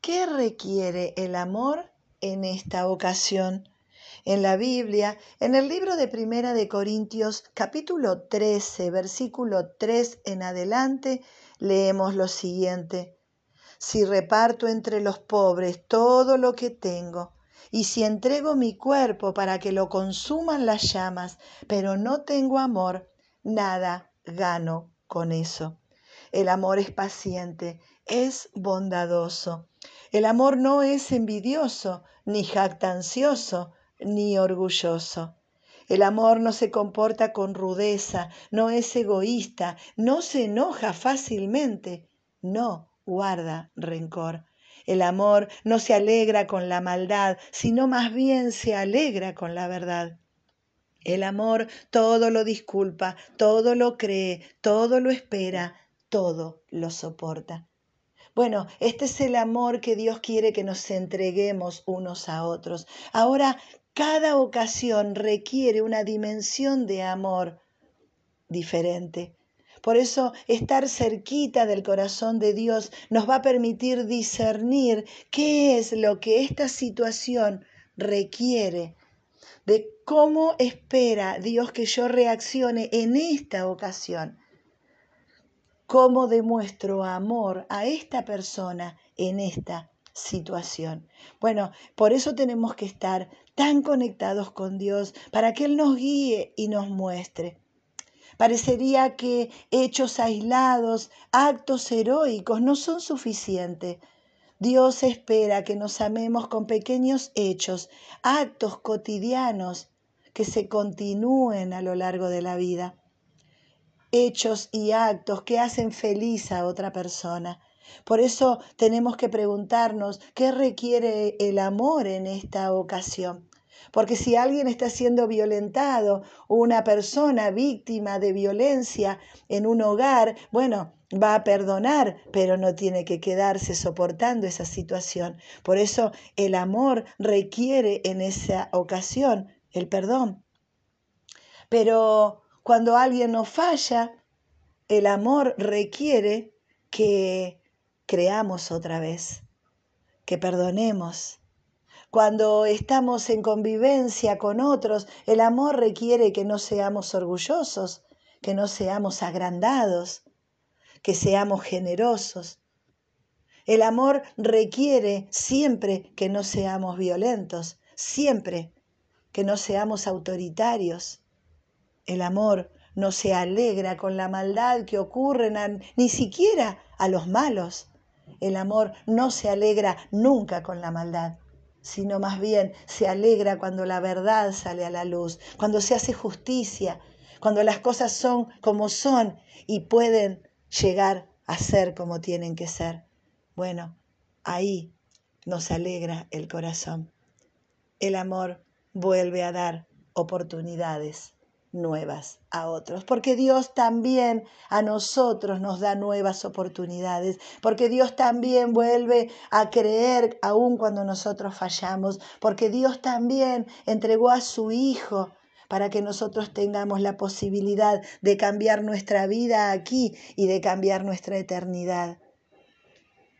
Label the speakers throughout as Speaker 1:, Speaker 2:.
Speaker 1: ¿qué requiere el amor en esta ocasión? En la Biblia, en el libro de Primera de Corintios, capítulo 13, versículo 3 en adelante, leemos lo siguiente. Si reparto entre los pobres todo lo que tengo, y si entrego mi cuerpo para que lo consuman las llamas, pero no tengo amor, nada gano con eso. El amor es paciente, es bondadoso. El amor no es envidioso, ni jactancioso, ni orgulloso. El amor no se comporta con rudeza, no es egoísta, no se enoja fácilmente, no guarda rencor. El amor no se alegra con la maldad, sino más bien se alegra con la verdad. El amor todo lo disculpa, todo lo cree, todo lo espera, todo lo soporta. Bueno, este es el amor que Dios quiere que nos entreguemos unos a otros. Ahora, cada ocasión requiere una dimensión de amor diferente. Por eso estar cerquita del corazón de Dios nos va a permitir discernir qué es lo que esta situación requiere, de cómo espera Dios que yo reaccione en esta ocasión, cómo demuestro amor a esta persona en esta situación. Bueno, por eso tenemos que estar tan conectados con Dios para que Él nos guíe y nos muestre. Parecería que hechos aislados, actos heroicos no son suficientes. Dios espera que nos amemos con pequeños hechos, actos cotidianos que se continúen a lo largo de la vida. Hechos y actos que hacen feliz a otra persona. Por eso tenemos que preguntarnos qué requiere el amor en esta ocasión. Porque si alguien está siendo violentado, una persona víctima de violencia en un hogar, bueno, va a perdonar, pero no tiene que quedarse soportando esa situación. Por eso el amor requiere en esa ocasión el perdón. Pero cuando alguien nos falla, el amor requiere que creamos otra vez, que perdonemos, cuando estamos en convivencia con otros, el amor requiere que no seamos orgullosos, que no seamos agrandados, que seamos generosos. El amor requiere siempre que no seamos violentos, siempre que no seamos autoritarios. El amor no se alegra con la maldad que ocurre ni siquiera a los malos. El amor no se alegra nunca con la maldad sino más bien se alegra cuando la verdad sale a la luz, cuando se hace justicia, cuando las cosas son como son y pueden llegar a ser como tienen que ser. Bueno, ahí nos alegra el corazón. El amor vuelve a dar oportunidades nuevas a otros, porque Dios también a nosotros nos da nuevas oportunidades, porque Dios también vuelve a creer aun cuando nosotros fallamos, porque Dios también entregó a su Hijo para que nosotros tengamos la posibilidad de cambiar nuestra vida aquí y de cambiar nuestra eternidad.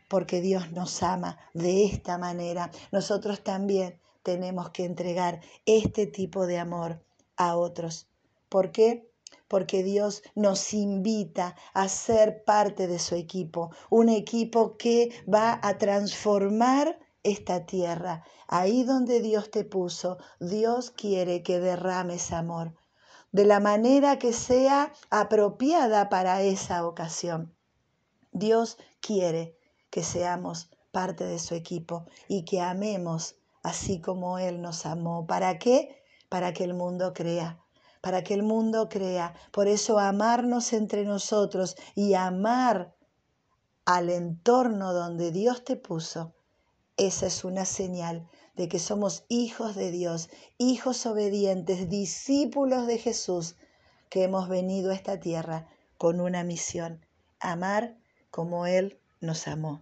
Speaker 1: Porque Dios nos ama de esta manera. Nosotros también tenemos que entregar este tipo de amor a otros ¿Por qué? Porque Dios nos invita a ser parte de su equipo, un equipo que va a transformar esta tierra. Ahí donde Dios te puso, Dios quiere que derrames amor, de la manera que sea apropiada para esa ocasión. Dios quiere que seamos parte de su equipo y que amemos así como Él nos amó. ¿Para qué? Para que el mundo crea para que el mundo crea. Por eso amarnos entre nosotros y amar al entorno donde Dios te puso, esa es una señal de que somos hijos de Dios, hijos obedientes, discípulos de Jesús, que hemos venido a esta tierra con una misión, amar como Él nos amó.